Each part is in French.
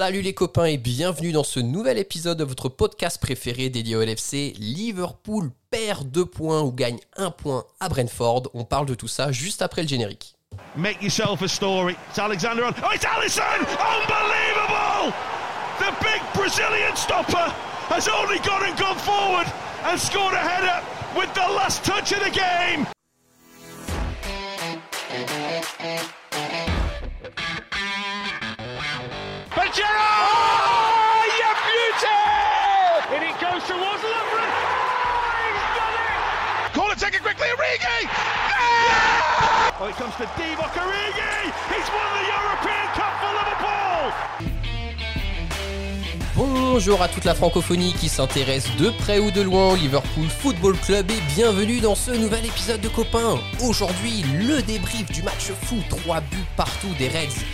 Salut les copains et bienvenue dans ce nouvel épisode de votre podcast préféré dédié au LFC. Liverpool perd 2 points ou gagne 1 point à Brentford. On parle de tout ça juste après le générique. Make yourself a story. It's Alexander on. Oh, it's Allison! Unbelievable! The big Brazilian stopper has only gone and gone forward and scored a header with the last touch of the game. Towards Lovren. Oh, he's done it! Call it, take it quickly, Origi! Yeah! Oh, it comes to Divock Origi! He's won the European Cup for Liverpool! Bonjour à toute la francophonie qui s'intéresse de près ou de loin au Liverpool Football Club et bienvenue dans ce nouvel épisode de Copains. Aujourd'hui, le débrief du match fou, 3 buts partout des Reds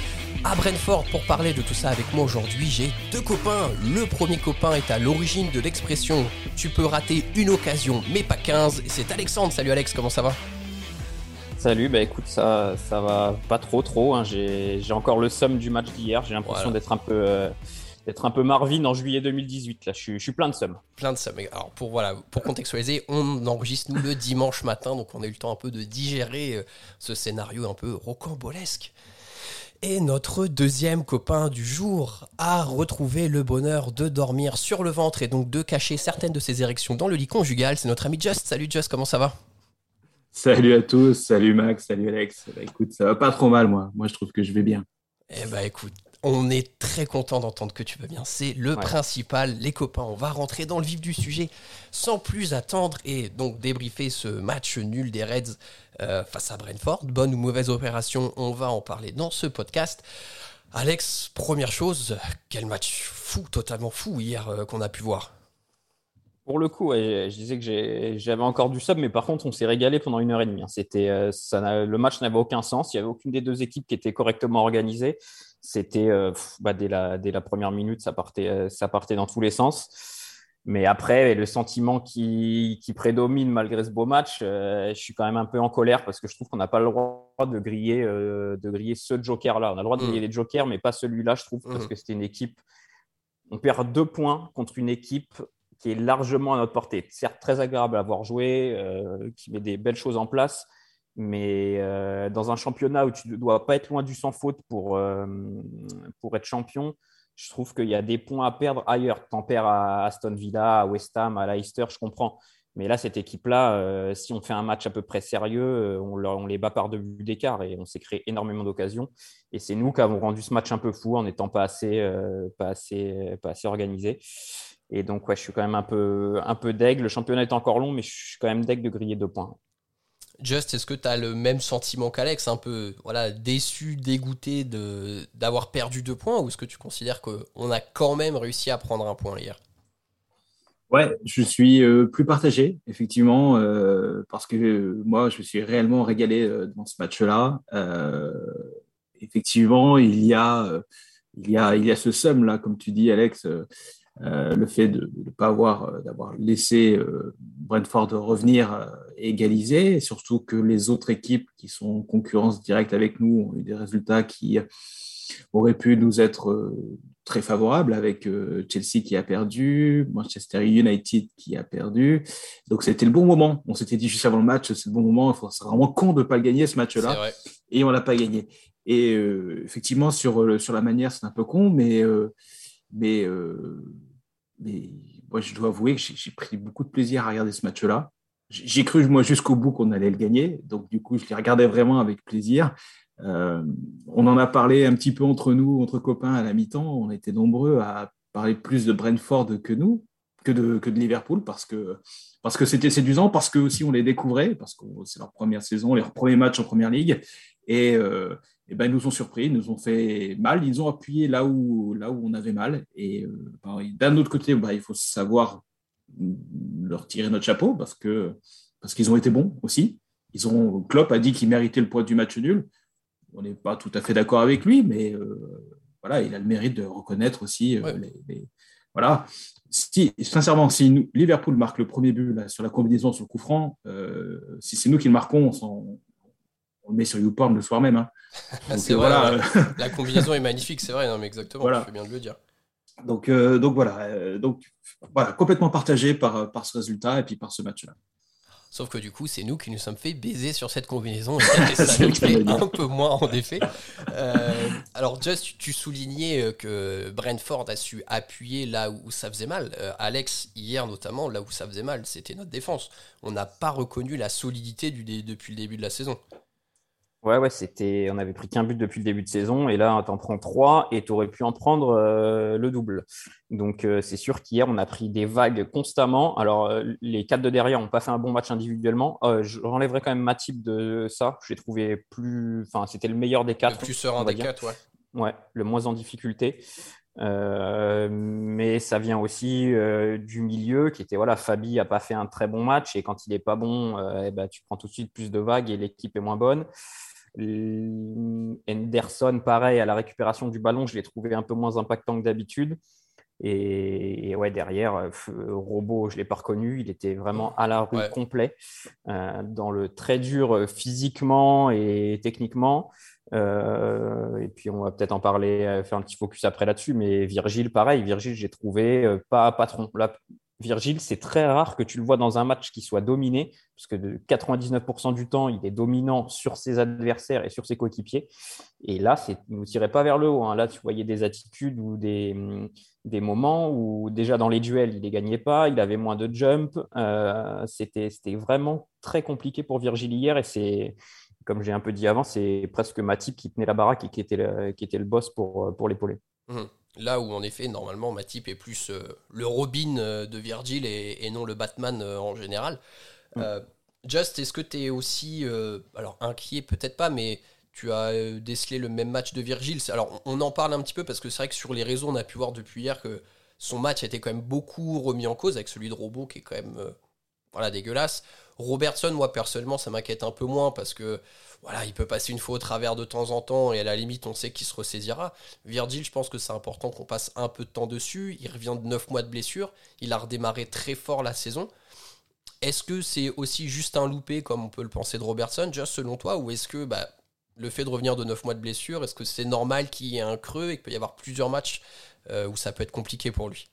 à Brentford pour parler de tout ça avec moi aujourd'hui. J'ai deux copains. Le premier copain est à l'origine de l'expression tu peux rater une occasion mais pas 15. C'est Alexandre. Salut Alex, comment ça va? Salut, bah écoute, ça, ça va pas trop trop. hein. J'ai encore le somme du match d'hier. J'ai l'impression Voilà. d'être un peu euh, d'être un peu Marvin en juillet 2018. Là, je suis, je suis plein de somme. Plein de. Mais alors pour voilà, pour contextualiser, on enregistre nous le dimanche matin, donc on a eu le temps un peu de digérer euh, ce scénario un peu rocambolesque. Et notre deuxième copain du jour a retrouvé le bonheur de dormir sur le ventre et donc de cacher certaines de ses érections dans le lit conjugal. C'est notre ami Just. Salut Just, comment ça va? Salut à tous, salut Max, salut Alex. Bah, écoute, ça va pas trop mal, moi. Moi, je trouve que je vais bien. Eh bah écoute, on est très content d'entendre que tu vas bien. C'est le Ouais. principal, les copains. On va rentrer dans le vif du sujet sans plus attendre et donc débriefer ce match nul des Reds euh, face à Brentford. Bonne ou mauvaise opération, on va en parler dans ce podcast. Alex, première chose, quel match fou, totalement fou hier euh, qu'on a pu voir. Pour le coup, ouais, je disais que j'avais encore du sub, mais par contre, on s'est régalé pendant une heure et demie. hein. C'était, euh, le match n'avait aucun sens. Il n'y avait aucune des deux équipes qui était correctement organisée. C'était euh, bah, dès la, dès la première minute, ça partait, euh, ça partait dans tous les sens. Mais après, le sentiment qui, qui prédomine malgré ce beau match, euh, je suis quand même un peu en colère parce que je trouve qu'on n'a pas le droit de griller, de griller ce joker-là. On a le droit de Mm. griller les jokers, mais pas celui-là, je trouve, parce Mm. que c'était une équipe. On perd deux points contre une équipe qui est largement à notre portée. Certes, très agréable à avoir joué, euh, qui met des belles choses en place, mais euh, dans un championnat où tu ne dois pas être loin du sans faute pour, euh, pour être champion, je trouve qu'il y a des points à perdre ailleurs. T'en perds à Aston Villa, à West Ham, à Leicester, je comprends. Mais là, cette équipe-là, euh, si on fait un match à peu près sérieux, on, les bat par deux buts d'écart et on s'est créé énormément d'occasions. Et c'est nous qui avons rendu ce match un peu fou en n'étant pas assez, pas assez, pas assez organisé. Et donc, ouais, je suis quand même un peu, un peu deg. Le championnat est encore long, mais je suis quand même deg de griller deux points. Just, est-ce que tu as le même sentiment qu'Alex, un peu voilà, déçu, dégoûté d'avoir perdu deux points, ou est-ce que tu considères qu'on a quand même réussi à prendre un point hier? Ouais, je suis euh, plus partagé, effectivement, euh, parce que euh, moi, je suis réellement régalé dans ce match-là. Effectivement, il y a, il y a, il y a ce somme-là, comme tu dis, Alex, le fait de ne pas avoir, euh, d'avoir laissé euh, Brentford revenir euh, et égaliser, et surtout que les autres équipes qui sont en concurrence directe avec nous ont eu des résultats qui auraient pu nous être euh, très favorables avec euh, Chelsea qui a perdu, Manchester United qui a perdu. Donc c'était le bon moment. On s'était dit juste avant le match, c'est le bon moment. Il C'est vraiment con de ne pas le gagner ce match-là et on l'a pas gagné. Et euh, effectivement, sur, euh, sur la manière, c'est un peu con, mais, euh, mais, euh, mais moi, je dois avouer que j'ai pris beaucoup de plaisir à regarder ce match-là. J'ai j'ai cru, moi, jusqu'au bout qu'on allait le gagner. Donc, du coup, je les regardais vraiment avec plaisir. Euh, on en a parlé un petit peu entre nous, entre copains à la mi-temps. On était nombreux à parler plus de Brentford que nous, que de, que de Liverpool, parce que parce que c'était séduisant, parce que aussi on les découvrait, parce que c'est leur première saison, leur premier match en première ligue, et, euh, et ben, ils nous ont surpris, ils nous ont fait mal, ils ont appuyé là où, là où on avait mal. Et euh, ben, d'un autre côté, ben, il faut savoir leur tirer notre chapeau parce que parce qu'ils ont été bons aussi. Ils ont Klopp a dit qu'il méritait le poids du match nul. On n'est pas tout à fait d'accord avec lui, mais euh, voilà, il a le mérite de reconnaître aussi euh, Ouais. les, les- voilà. Si, sincèrement, si nous- Liverpool marque le premier but là, sur la combinaison sur le coup franc, si c'est nous qui le marquons, on s'en- on le met sur YouPorn le soir même. Hein. c'est vrai, la combinaison est magnifique, c'est vrai, non, mais exactement, voilà. je fais bien de le dire. Donc, donc voilà, donc voilà, complètement partagé par, par ce résultat et puis par ce match-là. Sauf que du coup, c'est nous qui nous sommes fait baiser sur cette combinaison. Et ça nous un peu moins, en effet. Euh, alors, Just, tu soulignais euh, que Brentford a su appuyer là où ça faisait mal. Euh, Alex, hier notamment, là où ça faisait mal, c'était notre défense. On n'a pas reconnu la solidité du depuis le début de la saison. Ouais, ouais, c'était. On avait pris qu'un but depuis le début de saison et là, tu en prends trois et tu aurais pu en prendre euh, le double. Donc, euh, c'est sûr qu'hier, on a pris des vagues constamment. Alors, euh, les quatre de derrière n'ont pas fait un bon match individuellement. je renlèverai quand même Matip de ça. Je l'ai trouvé plus. Enfin, c'était le meilleur des quatre. Le plus serein des quatre, ouais. Ouais, le moins en difficulté. mais ça vient aussi du milieu qui était voilà Fabi a pas fait un très bon match et quand il est pas bon eh ben, tu prends tout de suite plus de vagues et l'équipe est moins bonne Henderson, pareil, à la récupération du ballon, je l'ai trouvé un peu moins impactant que d'habitude. Et, ouais, derrière, euh, Robot, je ne l'ai pas reconnu. Il était vraiment à la rue complet, euh, dans le très dur euh, physiquement et techniquement. et puis, on va peut-être en parler, faire un petit focus après là-dessus. Mais Virgile, pareil, Virgile, j'ai trouvé pas patron. Là, Virgile, c'est très rare que tu le vois dans un match qui soit dominé, parce que de 99% du temps, il est dominant sur ses adversaires et sur ses coéquipiers. Et là, ne tirait pas vers le haut. Hein. Là, tu voyais des attitudes ou des, des, moments où déjà dans les duels, il ne les gagnait pas, il avait moins de jump. Euh, C'était vraiment très compliqué pour Virgile hier. Et c'est, comme j'ai un peu dit avant, c'est presque Matip qui tenait la baraque et qui était le, qui était le boss pour, pour l'épauler. Mmh. Là où en effet, normalement, Matip est plus euh, le Robin euh, de Virgil et, non le Batman euh, en général. Mm. Just, est-ce que tu es aussi, alors inquiet? Peut-être pas, mais tu as décelé le même match de Virgil Alors on en parle un petit peu parce que c'est vrai que sur les réseaux, on a pu voir depuis hier que son match a été quand même beaucoup remis en cause avec celui de Robot qui est quand même voilà, dégueulasse. Robertson, moi personnellement, ça m'inquiète un peu moins parce que voilà, il peut passer une fois au travers de temps en temps et à la limite, on sait qu'il se ressaisira. Virgil, je pense que c'est important qu'on passe un peu de temps dessus. Il revient de 9 mois de blessure. Il a redémarré très fort la saison. Est-ce que c'est aussi juste un loupé comme on peut le penser de Robertson, juste selon toi, ou est-ce que bah, le fait de revenir de 9 mois de blessure, est-ce que c'est normal qu'il y ait un creux et qu'il peut y avoir plusieurs matchs euh, où ça peut être compliqué pour lui?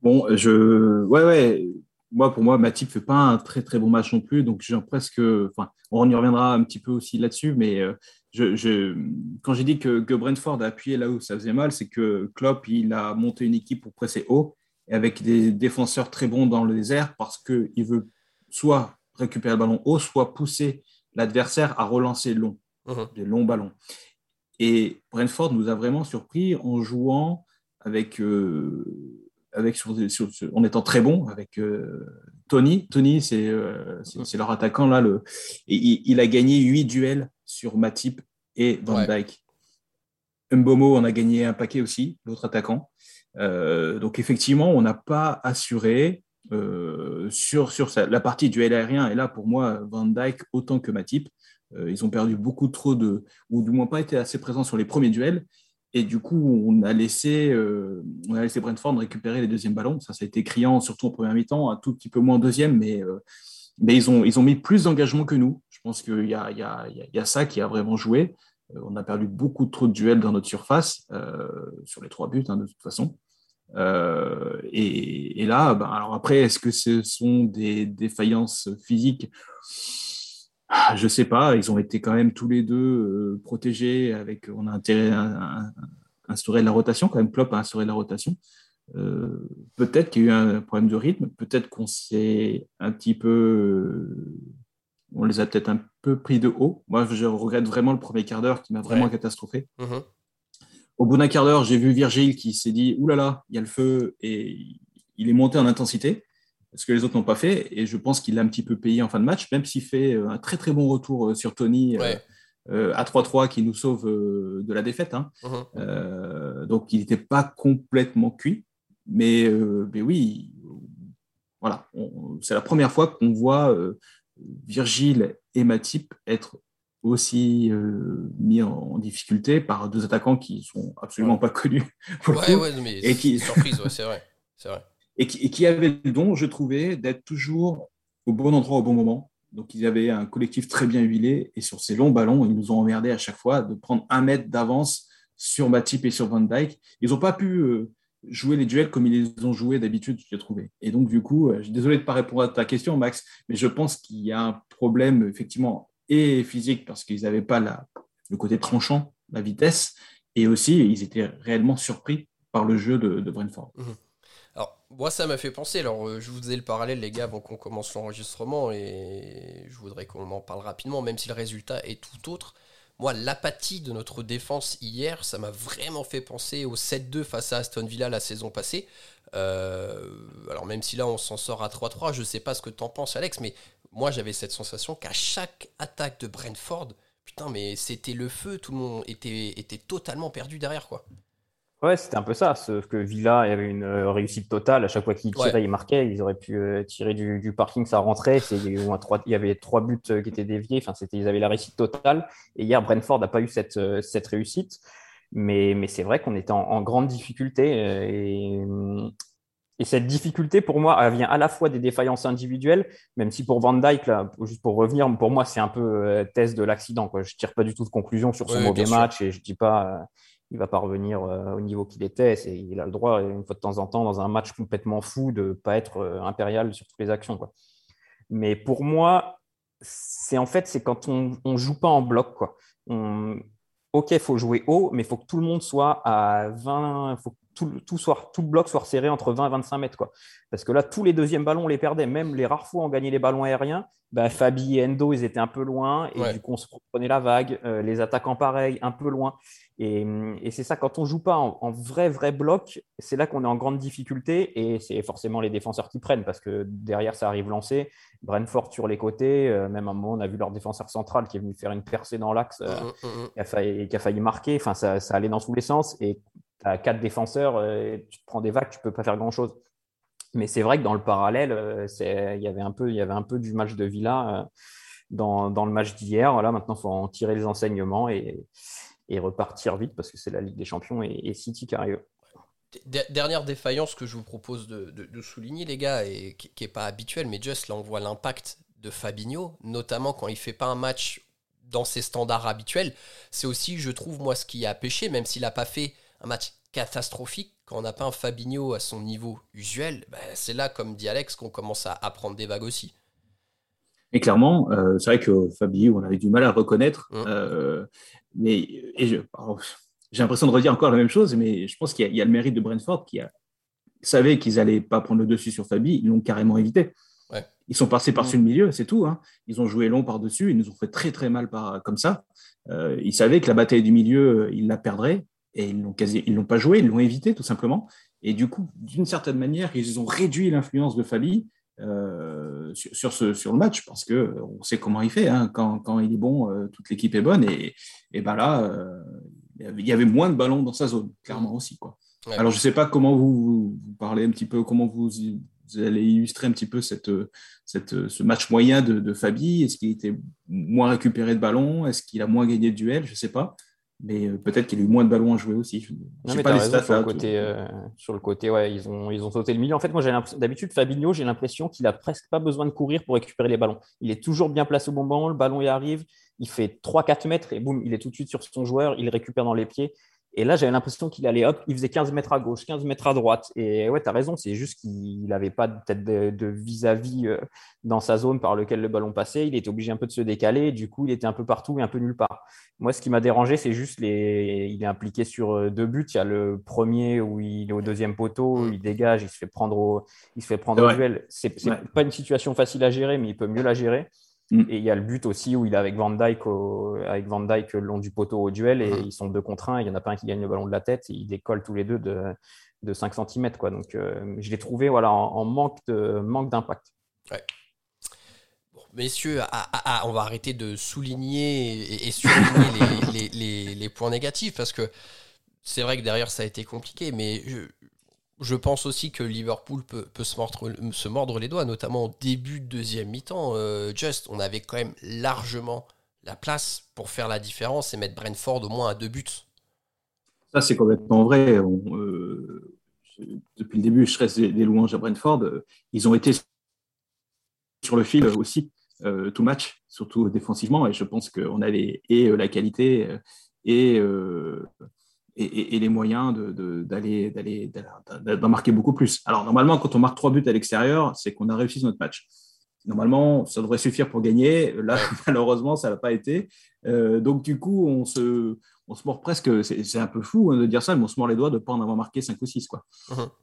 Bon, je. Ouais, ouais moi, pour moi, Matip fait pas un très très bon match non plus. Donc, j'ai presque. Enfin, on y reviendra un petit peu aussi là-dessus, mais euh, je, quand j'ai dit que, que, Brentford a appuyé là où ça faisait mal, c'est que Klopp il a monté une équipe pour presser haut et avec des défenseurs très bons dans le désert parce qu'il veut soit récupérer le ballon haut, soit pousser l'adversaire à relancer long, mhm. des longs ballons. Et Brentford nous a vraiment surpris en jouant avec. Euh, avec sur, en étant très bon avec euh, Tony. Tony, euh, c'est leur attaquant là. Le, et il, a gagné huit duels sur Matip et Van Dijk. Mbomo en a gagné un paquet aussi, l'autre attaquant. Euh, donc effectivement, on n'a pas assuré sur, sur la partie duel aérien. Et là, pour moi, Van Dijk autant que Matip. ils ont perdu beaucoup trop de, ou du moins pas été assez présents sur les premiers duels. Et du coup, on a laissé, euh, on a laissé Brentford récupérer les deuxièmes ballons. Ça, ça a été criant, surtout en première mi-temps, un tout petit peu moins en deuxième, mais, euh, mais ils, ont, ils ont mis plus d'engagement que nous. Je pense qu'il y a, y, a, y a ça qui a vraiment joué. Euh, on a perdu beaucoup trop de duels dans notre surface, sur les trois buts, hein, de toute façon. Et, et, là, ben, alors après, est-ce que ce sont des défaillances physiques je sais pas, ils ont été quand même tous les deux euh, protégés avec, on a intérêt à, instaurer la rotation, quand même Klopp a instauré la rotation. Euh, peut-être qu'il y a eu un problème de rythme, peut-être qu'on s'est un petit peu, euh, on les a peut-être un peu pris de haut. Moi, je regrette vraiment le premier quart d'heure qui m'a vraiment catastrophé. Mm-hmm. Au bout d'un quart d'heure, j'ai vu Virgile qui s'est dit, oulala, là là, il y a le feu, et il est monté en intensité ce que les autres n'ont pas fait. Et je pense qu'il l'a un petit peu payé en fin de match, même s'il fait euh, un très très bon retour euh, sur Tony euh, à 3-3 qui nous sauve de la défaite. Hein. Donc il n'était pas complètement cuit. Mais, mais oui, voilà, c'est la première fois qu'on voit Virgile et Matip être aussi mis en, difficulté par deux attaquants qui sont absolument pas connus. ouais, ouais, mais et qui... surprise, c'est vrai. C'est vrai et qui, avait le don, je trouvais, d'être toujours au bon endroit au bon moment. Donc, ils avaient un collectif très bien huilé. Et sur ces longs ballons, ils nous ont emmerdé à chaque fois de prendre un mètre d'avance sur Matip et sur Van Dyke. Ils n'ont pas pu euh, jouer les duels comme ils les ont joués d'habitude, j'ai trouvé. Et donc, du coup, euh, je suis désolé de ne pas répondre à ta question, Max, mais je pense qu'il y a un problème, effectivement, et physique, parce qu'ils n'avaient pas le côté tranchant, la vitesse, et aussi, ils étaient réellement surpris par le jeu de, Brentford. Mmh. Moi, ça m'a fait penser. Alors, euh, je vous faisais le parallèle, les gars, avant qu'on commence l'enregistrement, et je voudrais qu'on en parle rapidement, même si le résultat est tout autre. Moi, l'apathie de notre défense hier, ça m'a vraiment fait penser au 7-2 face à Aston Villa la saison passée. Euh, alors, même si là, on s'en sort à 3-3, je ne sais pas ce que tu en penses, Alex, mais moi, j'avais cette sensation qu'à chaque attaque de Brentford, putain, mais c'était le feu, tout le monde était, était totalement perdu derrière, quoi. Ouais, c'était un peu ça. Sauf que Villa avait une euh, réussite totale. À chaque fois qu'ils tiraient, ils marquaient. Ils auraient pu euh, tirer du, parking, ça rentrait. Il y avait trois buts euh, qui étaient déviés. Enfin, ils avaient la réussite totale. Et hier, Brentford n'a pas eu cette, cette réussite. Mais, mais c'est vrai qu'on était en, grande difficulté. Et, et, cette difficulté, pour moi, elle vient à la fois des défaillances individuelles, même si pour Van Dyke, là, juste pour revenir, pour moi, c'est un peu thèse de l'accident. Je ne tire pas du tout de conclusion sur son mauvais match et je ne dis pas il va pas revenir euh, au niveau qu'il était. il a le droit, une fois de temps en temps, dans un match complètement fou, de ne pas être euh, impérial sur toutes les actions. Quoi. Mais pour moi, c'est en fait, c'est quand on ne joue pas en bloc. Quoi. ok, il faut jouer haut, mais il faut que tout le monde soit à 20, faut que tout, tout, soit, tout le bloc soit serré entre 20 et 25 mètres. Quoi. Parce que là, tous les deuxièmes ballons, on les perdait. Même les rares fois où on gagnait les ballons aériens, bah, Fabi et Endo, ils étaient un peu loin. Et du coup, on se prenait la vague. Euh, les attaquants, pareil, un peu loin. Et, c'est ça, quand on joue pas en, vrai, vrai bloc, c'est là qu'on est en grande difficulté. Et c'est forcément les défenseurs qui prennent. Parce que derrière, ça arrive lancé. Brentford sur les côtés. Euh, même à un moment, on a vu leur défenseur central qui est venu faire une percée dans l'axe. Euh, mmh, mmh, mmh. qui, a failli, qui, a failli, marquer. Enfin, ça, ça allait dans tous les sens. Et tu as quatre défenseurs, tu te prends des vagues, tu peux pas faire grand-chose. Mais c'est vrai que dans le parallèle, euh, il y, avait un peu, il y avait un peu du match de Villa euh, dans, dans le match d'hier. Voilà, maintenant, il faut en tirer les enseignements et, et repartir vite parce que c'est la Ligue des Champions et, City qui arrive. Dernière défaillance que je vous propose de, souligner, les gars, et qui n'est pas habituel, mais juste là, on voit l'impact de Fabinho, notamment quand il fait pas un match dans ses standards habituels. C'est aussi, je trouve, moi, ce qui a pêché, même s'il n'a pas fait un match catastrophique, quand on n'a pas un Fabinho à son niveau usuel, ben, c'est là, comme dit Alex, qu'on commence à, prendre des vagues aussi. Et clairement, euh, c'est vrai que Fabinho, on avait du mal à reconnaître. Mmh. Euh, mais j'ai l'impression de redire encore la même chose, mais je pense qu'il y, a le mérite de Brentford qui a, savait qu'ils n'allaient pas prendre le dessus sur Fabi, ils l'ont carrément évité. Ils sont passés par-dessus mmh. le milieu, c'est tout. Hein. Ils ont joué long par-dessus, ils nous ont fait très très mal par, comme ça. Euh, ils savaient que la bataille du milieu, ils la perdraient et ils l'ont quasi, ils l'ont pas joué, ils l'ont évité tout simplement. Et du coup, d'une certaine manière, ils ont réduit l'influence de Fabi euh, sur, ce, sur le match parce que on sait comment il fait. Hein. Quand, quand, il est bon, euh, toute l'équipe est bonne. Et, et ben là, euh, il y avait moins de ballons dans sa zone, clairement aussi. Quoi. Alors, je ne sais pas comment vous, vous, parlez un petit peu, comment vous, vous, allez illustrer un petit peu cette, cette, ce match moyen de, de Fabi. Est-ce qu'il était moins récupéré de ballons? Est-ce qu'il a moins gagné de duels? Je ne sais pas mais euh, peut-être qu'il y a eu moins de ballons à jouer aussi. non, mais pas les stats, sur, le côté, euh, sur le côté, ouais, ils ont, ils ont sauté le milieu. En fait, moi, d'habitude, Fabinho, j'ai l'impression qu'il a presque pas besoin de courir pour récupérer les ballons. Il est toujours bien placé au bon moment, le ballon y arrive, il fait 3-4 mètres et boum, il est tout de suite sur son joueur, il récupère dans les pieds. Et là, j'avais l'impression qu'il allait hop, il faisait 15 mètres à gauche, 15 mètres à droite. Et ouais, tu as raison, c'est juste qu'il n'avait pas peut-être de vis-à-vis euh, dans sa zone par lequel le ballon passait. Il était obligé un peu de se décaler. Du coup, il était un peu partout et un peu nulle part. Moi, ce qui m'a dérangé, c'est juste les. Il est impliqué sur euh, deux buts. Il y a le premier où il est au deuxième poteau, mm. il dégage, il se fait prendre au, il se fait prendre au duel. C'est pas une situation facile à gérer, mais il peut mieux la gérer. Mm. Et il y a le but aussi où il est avec Van Dyke, avec Van Dyke le long du poteau au duel et mm. ils sont deux contre un. Il n'y en a pas un qui gagne le ballon de la tête et ils décollent tous les deux de, de 5 cm. Quoi. Donc euh, je l'ai trouvé voilà, en, manque d'impact. Manque ouais. Bon, messieurs, on va arrêter de souligner et, et souligner les, les, les, points négatifs parce que c'est vrai que derrière ça a été compliqué, mais je, je pense aussi que Liverpool peut, se, mordre, les doigts, notamment au début de deuxième mi-temps. Euh, just, on avait quand même largement la place pour faire la différence et mettre Brentford au moins à deux buts. Ça, c'est complètement vrai. Euh, depuis le début, je stresse des, louanges à Brentford. ils ont été sur le fil aussi. tout match, surtout défensivement. Et je pense qu'on avait et la qualité et, et, les moyens d'aller d'en marquer beaucoup plus. Alors normalement, quand on marque trois buts à l'extérieur, c'est qu'on a réussi notre match. Normalement, ça devrait suffire pour gagner. Là, malheureusement, ça n'a pas été. donc du coup, on se, on se mord presque, c'est un peu fou hein, de dire ça, mais on se mord les doigts de ne pas en avoir marqué 5 ou 6. Quoi.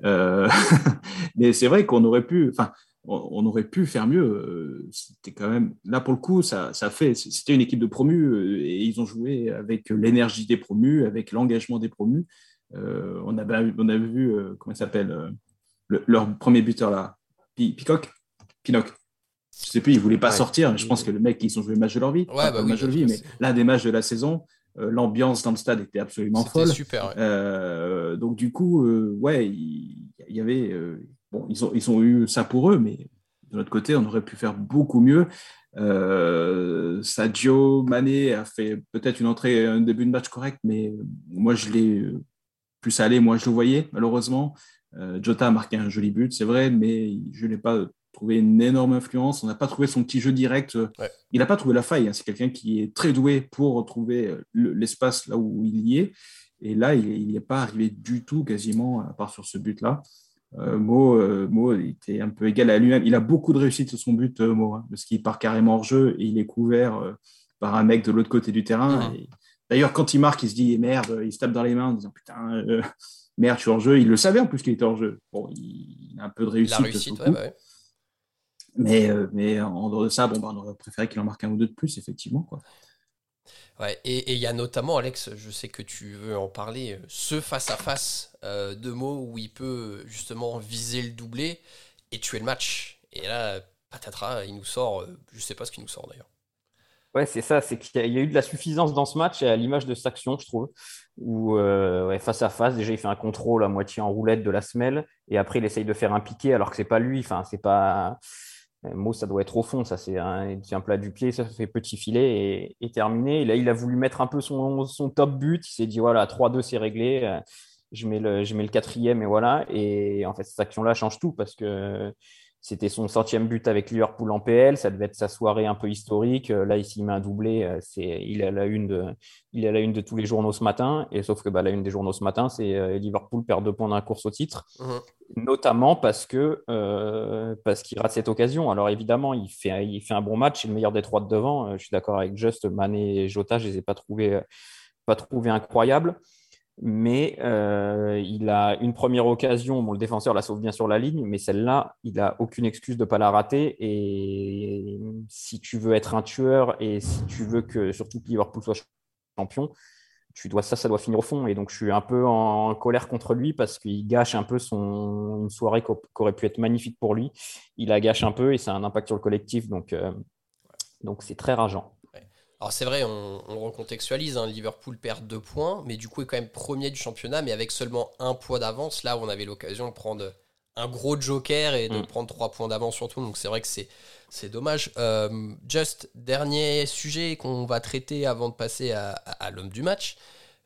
Euh, mais c'est vrai qu'on aurait pu, enfin, on, aurait pu faire mieux. Euh, c'était quand même, là pour le coup, ça, ça fait, c'était une équipe de promus euh, et ils ont joué avec l'énergie des promus, avec l'engagement des promus. on, avait, on avait vu, comment il s'appelle, leur premier buteur là, Picoc Pinoc je sais plus, ils voulaient pas sortir. Je pense que le mec, ils ont joué le match de leur vie, ouais, bah match de vie, mais l'un des matchs de la saison, euh, l'ambiance dans le stade était absolument folle. super. Euh, donc du coup, euh, ouais, il, y avait, bon, ils ont, ils ont eu ça pour eux, mais de notre côté, on aurait pu faire beaucoup mieux. Sadio Mané a fait peut-être une entrée, un début de match correct, mais moi je l'ai plus allé, moi je le voyais malheureusement. Jota a marqué un joli but, c'est vrai, mais je ne l'ai pas trouvé une énorme influence. On n'a pas trouvé son petit jeu direct. Il n'a pas trouvé la faille. hein. C'est quelqu'un qui est très doué pour retrouver l'espace là où il y est. Et là, il n'est pas arrivé du tout, quasiment, à part sur ce but-là. Euh, Mo, euh, Mo, il était un peu égal à lui-même. Il a beaucoup de réussite sur son but, euh, Mo, hein, parce qu'il part carrément hors jeu et il est couvert par un mec de l'autre côté du terrain. D'ailleurs, quand il marque, il se dit merde, il se tape dans les mains en disant putain, merde, je suis hors jeu. Il le savait en plus qu'il était hors jeu. Bon, il, a un peu de réussite. La réussite, ouais, ouais. Mais, euh, mais en dehors de ça, bon, bah, on aurait préféré qu'il en marque un ou deux de plus, effectivement. Quoi. Et il y a notamment, Alex, je sais que tu veux en parler, euh, ce face-à-face euh, de mots où il peut justement viser le doublé et tuer le match. Et là, patatras, il nous sort, je sais pas ce qu'il nous sort d'ailleurs. Ouais, c'est ça, c'est qu'il y a eu de la suffisance dans ce match, à l'image de action, je trouve, où face à face, déjà il fait un contrôle à moitié en roulette de la semelle, et après il essaye de faire un piqué alors que c'est pas lui, enfin c'est pas euh, Mo, ça doit être au fond, ça c'est un, plat du pied, ça fait petit filet et, terminé. Là, il a voulu mettre un peu son, top but. Il s'est dit voilà, 3-2, c'est réglé. Euh, je mets, le, quatrième et voilà. Et en fait, cette action-là change tout parce que c'était son centième but avec Liverpool en PL. Ça devait être sa soirée un peu historique. Euh, là, ici, il met un doublé. Euh, il, est la une de, il est la une de tous les journaux ce matin. Et sauf que bah, la une des journaux ce matin, c'est euh, Liverpool perd deux points dans la course au titre. Mhm. Notamment parce, que, parce qu'il rate cette occasion. Alors évidemment, il fait, il fait un bon match. C'est le meilleur des trois de devant. je suis d'accord avec Just, Mané et Jota. Je ne les ai pas trouvés, pas trouvés incroyables mais euh, il a une première occasion, bon, le défenseur la sauve bien sur la ligne, mais celle-là, il n'a aucune excuse de ne pas la rater. Et si tu veux être un tueur et si tu veux que surtout que Liverpool soit champion, tu dois, ça, ça doit finir au fond. Et donc, je suis un peu en colère contre lui parce qu'il gâche un peu son, une soirée qui aurait pu être magnifique pour lui. Il la gâche un peu et ça a un impact sur le collectif. Donc, euh, c'est très rageant. Alors c'est vrai, on, recontextualise, hein, Liverpool perd deux points, mais du coup est quand même premier du championnat, mais avec seulement un point d'avance, là où on avait l'occasion de prendre un gros joker et de mm. prendre trois points d'avance surtout, donc c'est vrai que c'est, c'est dommage. Euh, just, dernier sujet qu'on va traiter avant de passer à, l'homme du match,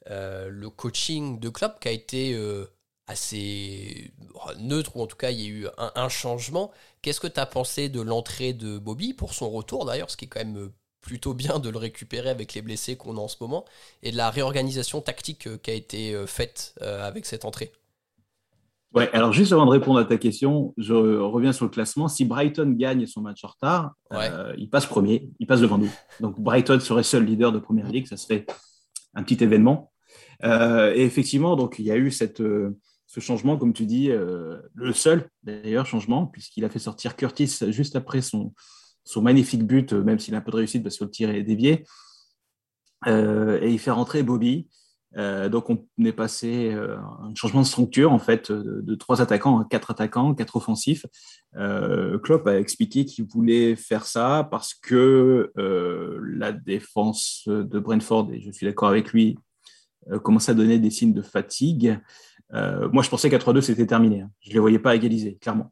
euh, le coaching de club qui a été euh, assez neutre, ou en tout cas il y a eu un, un changement. Qu'est-ce que tu as pensé de l'entrée de Bobby pour son retour d'ailleurs, ce qui est quand même plutôt bien de le récupérer avec les blessés qu'on a en ce moment et de la réorganisation tactique qui a été faite avec cette entrée? Ouais, alors juste avant de répondre à ta question, je reviens sur le classement. Si Brighton gagne son match en retard, il passe premier, il passe devant nous. Donc Brighton serait seul leader de Première Ligue, ça serait un petit événement. et effectivement, donc il y a eu cette, ce changement, comme tu dis, le seul d'ailleurs changement, puisqu'il a fait sortir Curtis juste après son, son magnifique but, euh, même s'il a un peu de réussite parce que le tir est dévié. Euh, et il fait rentrer Bobby. Euh, donc on est passé un changement de structure en fait de, trois attaquants à quatre attaquants, quatre offensifs. Klopp a expliqué qu'il voulait faire ça parce que la défense de Brentford, et je suis d'accord avec lui, commençait à donner des signes de fatigue. moi je pensais qu'à 3-2 c'était terminé. Hein. Je ne les voyais pas égaliser, clairement.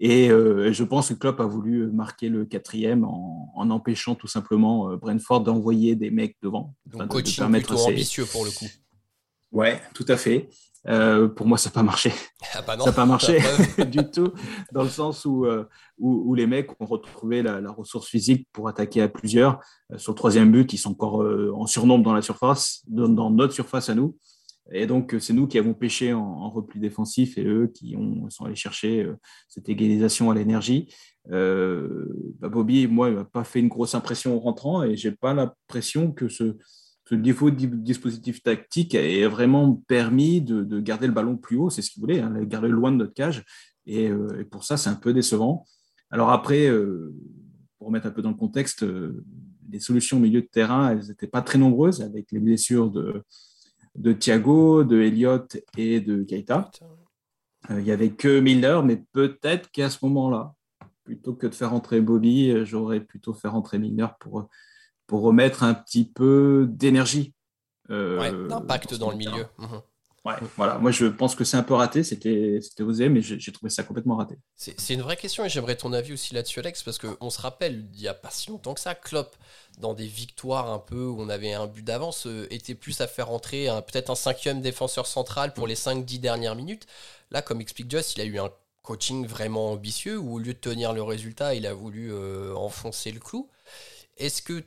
Et euh, je pense que Klopp a voulu marquer le quatrième en, empêchant tout simplement euh, Brentford d'envoyer des mecs devant. Donc coaching plutôt ambitieux pour le coup. Ouais, tout à fait. Euh, pour moi, ça n'a pas marché. Ah bah non. Ça n'a pas marché du tout, dans le sens où, euh, où, où les mecs ont retrouvé la, la ressource physique pour attaquer à plusieurs. Euh, sur le troisième but, ils sont encore euh, en surnombre dans la surface, dans notre surface à nous. Et donc, euh, c'est nous qui avons pêché en, repli défensif et eux qui ont, sont allés chercher euh, cette égalisation à l'énergie. Euh, bah, Bobby, moi, il m'a pas fait une grosse impression en rentrant et j'ai pas l'impression que ce, ce défaut de di- dispositif tactique ait vraiment permis de, de garder le ballon plus haut. C'est ce qu'il voulait, hein, garder loin de notre cage. Et, euh, et pour ça, c'est un peu décevant. Alors après, pour remettre un peu dans le contexte, les solutions au milieu de terrain, elles n'étaient pas très nombreuses avec les blessures de, de Thiago, de Elliott et de Keita. Euh, Il n'y avait que Milner, mais peut-être qu'à ce moment-là, plutôt que de faire entrer Bobby, euh, j'aurais plutôt fait rentrer Milner pour, pour remettre un petit peu d'énergie. euh, Ouais, d'impact dans le milieu. terrain. Ouais, voilà. Moi, je pense que c'est un peu raté. C'était osé, mais j'ai trouvé ça complètement raté. C'est une vraie question et j'aimerais ton avis aussi là-dessus, Alex, parce qu'on se rappelle, il n'y a pas si longtemps que ça, Klopp, dans des victoires un peu où on avait un but d'avance, euh, était plus à faire entrer peut-être un cinquième défenseur central pour les 5-10 dernières minutes. Là, comme explique Just, il a eu un coaching vraiment ambitieux où au lieu de tenir le résultat, il a voulu euh, enfoncer le clou. Est-ce que,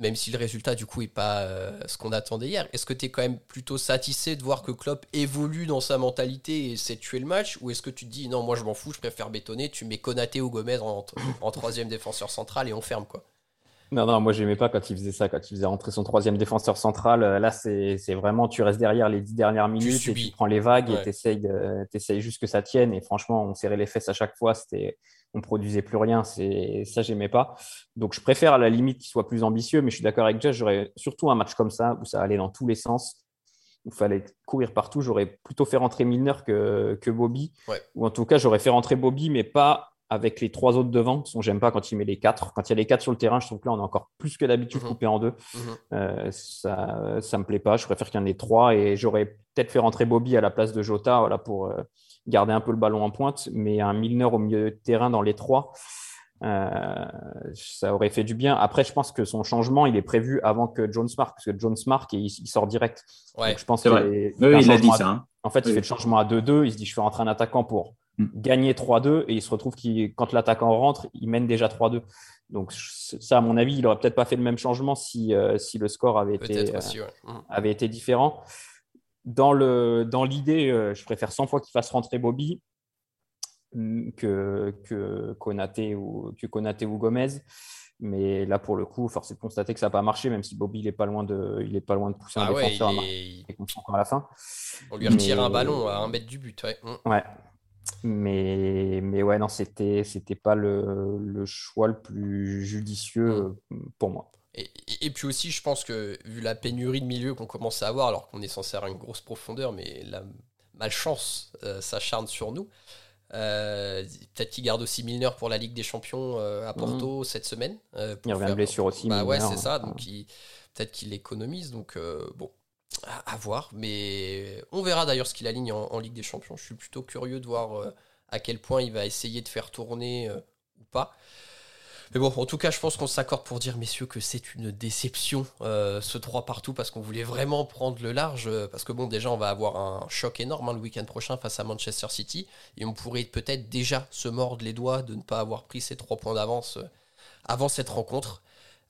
même si le résultat du coup est pas euh, ce qu'on attendait hier, est-ce que tu es quand même plutôt satisfait de voir que Klopp évolue dans sa mentalité et sait tuer le match? Ou est-ce que tu te dis non, moi je m'en fous, je préfère bétonner, tu mets Konaté ou Gomez en, en troisième défenseur central et on ferme quoi? Non, non, moi, j'aimais pas quand il faisait ça, quand il faisait rentrer son troisième défenseur central. Euh, Là, c'est vraiment, tu restes derrière les dix dernières minutes et tu prends les vagues Ouais. et t'essayes t'essayes juste que ça tienne. Et franchement, on serrait les fesses à chaque fois. C'était, on produisait plus rien. C'est ça, j'aimais pas. Donc, je préfère à la limite qu'il soit plus ambitieux, mais je suis d'accord avec Josh. J'aurais surtout un match comme ça où ça allait dans tous les sens, où il fallait courir partout. J'aurais plutôt fait rentrer Milner que, que Bobby. Ouais. Ou en tout cas, j'aurais fait rentrer Bobby, mais pas avec les trois autres devant. Sinon, j'aime pas quand il met les quatre. Quand il y a les quatre sur le terrain, je trouve que là, on est encore plus que d'habitude Mhm. coupé en deux. Mhm. Euh, ça, ça me plaît pas. Je préfère qu'il y en ait trois et j'aurais peut-être fait rentrer Bobby à la place de Jota, voilà, pour euh, garder un peu le ballon en pointe. Mais un Milner au milieu de terrain dans les trois, euh, ça aurait fait du bien. Après, je pense que son changement, il est prévu avant que Jones marque, parce que Jones marque et il, il sort direct. Ouais, Donc, je pense c'est qu'il vrai. est- Oui, il l'a dit changement à- ça. hein. En fait, il fait le changement à 2-2. Il se dit, je fais rentrer un attaquant pour Mm. gagner 3-2. Et il se retrouve qu'il, quand l'attaquant rentre, il mène déjà 3-2. Donc, ça, à mon avis, il aurait peut-être pas fait le même changement si, euh, si le score avait été, euh, aussi. Ouais. Mhm. avait été différent. Dans, le, dans l'idée, euh, je préfère 100 fois qu'il fasse rentrer Bobby mm, que, que, Konaté ou, que Konaté ou Gomez. Mais là, pour le coup, force est de constater que ça n'a pas marché, même si Bobby il est pas loin de, il est pas loin de pousser un Ah ouais, défenseur. il à est- contre encore à la fin. on lui retire Mais- un ballon à un mètre du but. Ouais. Mhm. Ouais. Mais, mais ouais, non, c'était, c'était pas le, le choix le plus judicieux euh, pour moi. Et, puis aussi, je pense que vu la pénurie de milieu qu'on commence à avoir, alors qu'on est censé avoir une grosse profondeur, mais la malchance euh, s'acharne sur nous. euh, Peut-être qu'il garde aussi Milner pour la Ligue des Champions euh, à Porto cette semaine. pour Il revient de blessure aussi. Bah ouais, c'est ça. Donc il- peut-être qu'il économise. Donc bon, à, à voir. Mais on verra d'ailleurs ce qu'il aligne en, en Ligue des Champions. Je suis plutôt curieux de voir à quel point il va essayer de faire tourner ou pas. Mais bon, en tout cas, je pense qu'on s'accorde pour dire, messieurs, que c'est une déception euh, ce 3 partout parce qu'on voulait vraiment prendre le large. euh, parce que bon, déjà, on va avoir un choc énorme hein, le week-end prochain face à Manchester City. Et on pourrait peut-être déjà se mordre les doigts de ne pas avoir pris ces 3 points d'avance euh, avant cette rencontre.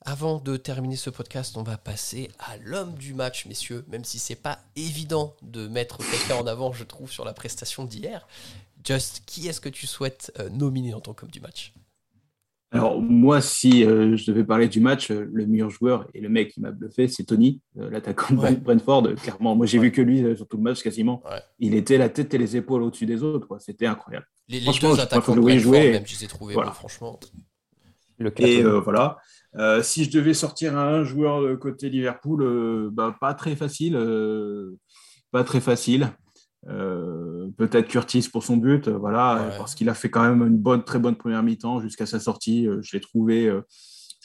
Avant de terminer ce podcast, on va passer à l'homme du match, messieurs, même si c'est pas évident de mettre quelqu'un en avant, je trouve, sur la prestation d'hier. Just, qui est-ce que tu souhaites nominer en tant qu'homme du match? Alors, moi, si euh, je devais parler du match, euh, le meilleur joueur et le mec qui m'a bluffé, c'est Tony, euh, l'attaquant de Ouais. Brentford. Clairement, moi, j'ai Ouais. vu que lui euh, sur tout le match quasiment. Ouais. Il était la tête et les épaules au-dessus des autres. quoi. C'était incroyable. Les, les Franchement, deux attaquants que de le voyais Brentford, jouer. même, je les ai trouvés Voilà. franchement. Le Et euh, voilà. Euh, si je devais sortir un joueur de côté Liverpool, euh, bah, pas très facile. euh, pas très facile. Euh, Peut-être Curtis pour son but, euh, voilà, Ouais. euh, parce qu'il a fait quand même une bonne, très bonne première mi-temps jusqu'à sa sortie. je l'ai trouvé,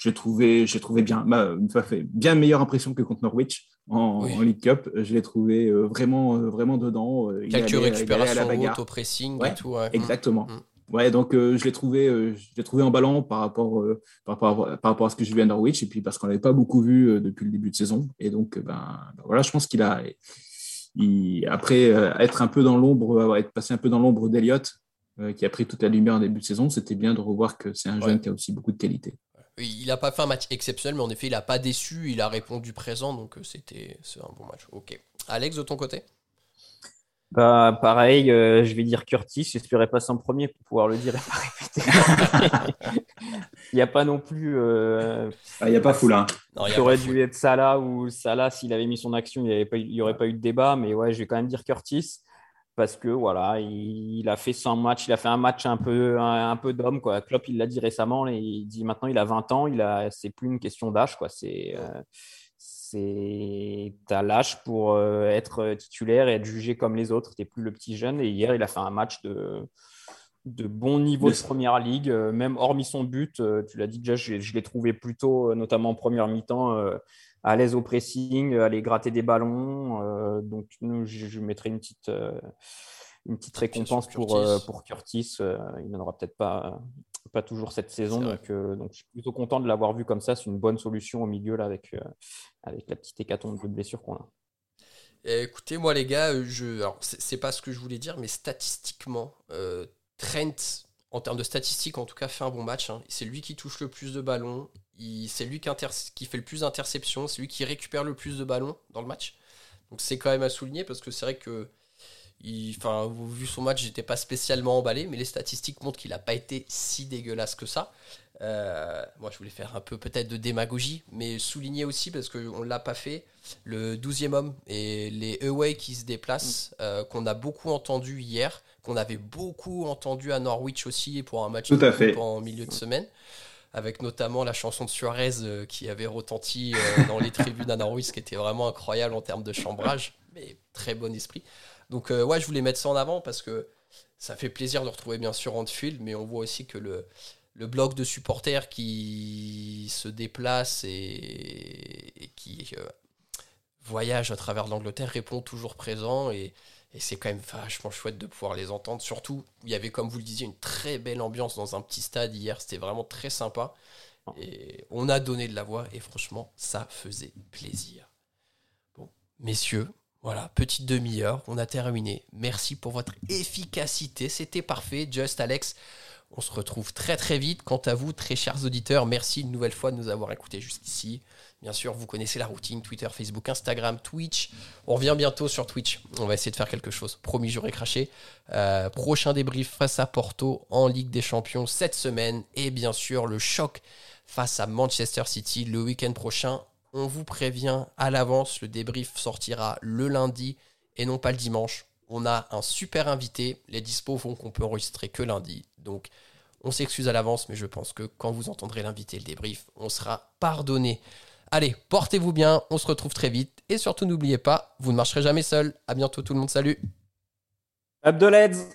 l'ai trouvé, je l'ai trouvé bien. Bah, il m'a fait bien meilleure impression que contre Norwich en, Oui. en League Cup. Je l'ai trouvé vraiment, vraiment dedans. il Quelques allait- il récupérations bagarre. hautes au pressing Ouais, et tout. ouais. Exactement. Mm. Ouais, donc euh, je l'ai trouvé, euh, je l'ai trouvé en ballon par rapport, euh, par, rapport à, par rapport à ce que j'ai vu à Norwich et puis parce qu'on n'avait pas beaucoup vu depuis le début de saison. Et donc, ben, ben voilà, je pense qu'il a, après être un peu dans l'ombre, être passé un peu dans l'ombre d'Eliott, qui a pris toute la lumière en début de saison, c'était bien de revoir que c'est un jeune qui a aussi beaucoup de qualité. Il n'a pas fait un match exceptionnel, mais en effet, il n'a pas déçu, il a répondu présent, donc c'était un bon match. Ok. Alex, de ton côté? Bah, pareil, euh, je vais dire Curtis. J'espérais passer en premier pour pouvoir le dire et pas répéter. il n'y a pas non plus. Euh, ah, il n'y a pas Foulin. Il aurait dû être Salah ou Salah, s'il avait mis son action, il n'y aurait pas eu de débat. Mais ouais, je vais quand même dire Curtis parce que voilà, il, a fait 100 matchs, il a fait un match un peu, un, peu d'homme. Quoi. Klopp, il l'a dit récemment, il dit maintenant il a 20 ans, il a, c'est plus une question d'âge. Quoi. C'est. Euh, c'est t'as l'âge pour euh, être titulaire et être jugé comme les autres. T'es plus le petit jeune. Et hier, il a fait un match de, de bon niveau de première ligue, euh, même hormis son but. Euh, tu l'as dit déjà, je, l'ai trouvé plutôt, notamment en première mi-temps, à l'aise au pressing, aller gratter des ballons. donc, je, je mettrai une petite une petite récompense pour, pour Curtis. il n'en aura peut-être pas pas toujours cette saison. Donc, euh, donc, je suis plutôt content de l'avoir vu comme ça. C'est une bonne solution au milieu là, avec, euh, avec la petite hécatombe de blessures qu'on a. écoutez, moi les gars, je... c'est pas ce que je voulais dire, mais statistiquement, euh, Trent, en termes de statistiques, en tout cas, fait un bon match. Hein. C'est lui qui touche le plus de ballons. C'est lui qui, qui, fait le plus d'interceptions. C'est lui qui récupère le plus de ballons dans le match. Donc c'est quand même à souligner parce que c'est vrai que enfin, vu son match, j'étais pas spécialement emballé, mais les statistiques montrent qu'il n'a pas été si dégueulasse que ça. Euh, moi, je voulais faire un peu peut-être de démagogie, mais souligner aussi, parce qu'on ne l'a pas fait, le 12e homme et les away qui se déplacent, mm. euh, qu'on a beaucoup entendu hier, qu'on avait beaucoup entendu à Norwich aussi pour un match en milieu de semaine avec notamment la chanson de Suarez euh, qui avait retenti dans les tribunes à Norwich, qui était vraiment incroyable en termes de chambrage, mais très bon esprit. Donc, euh, ouais, je voulais mettre ça en avant parce que ça fait plaisir de retrouver bien sûr Anfield, mais on voit aussi que le, le bloc de supporters qui se déplace et, qui euh, voyage à travers l'Angleterre répond toujours présent et, c'est quand même vachement chouette de pouvoir les entendre. Surtout, il y avait, comme vous le disiez, une très belle ambiance dans un petit stade hier, c'était vraiment très sympa. Et on a donné de la voix et franchement, ça faisait plaisir. Bon, messieurs, voilà, petite demi-heure, on a terminé. Merci pour votre efficacité, c'était parfait. Just Alex, on se retrouve très très vite. Quant à vous, très chers auditeurs, merci une nouvelle fois de nous avoir écoutés jusqu'ici. Bien sûr, vous connaissez la routine, Twitter, Facebook, Instagram, Twitch. On revient bientôt sur Twitch. On va essayer de faire quelque chose. Promis, j'aurai craché. Euh, prochain débrief face à Porto en Ligue des Champions cette semaine. Et bien sûr, le choc face à Manchester City le week-end prochain on vous prévient à l'avance, le débrief sortira le lundi et non pas le dimanche. On a un super invité, les dispos font qu'on peut enregistrer que lundi. Donc on s'excuse à l'avance, mais je pense que quand vous entendrez l'invité, le débrief, on sera pardonné. Allez, portez-vous bien, on se retrouve très vite. Et surtout, n'oubliez pas, vous ne marcherez jamais seul. À bientôt tout le monde, salut Abdeleds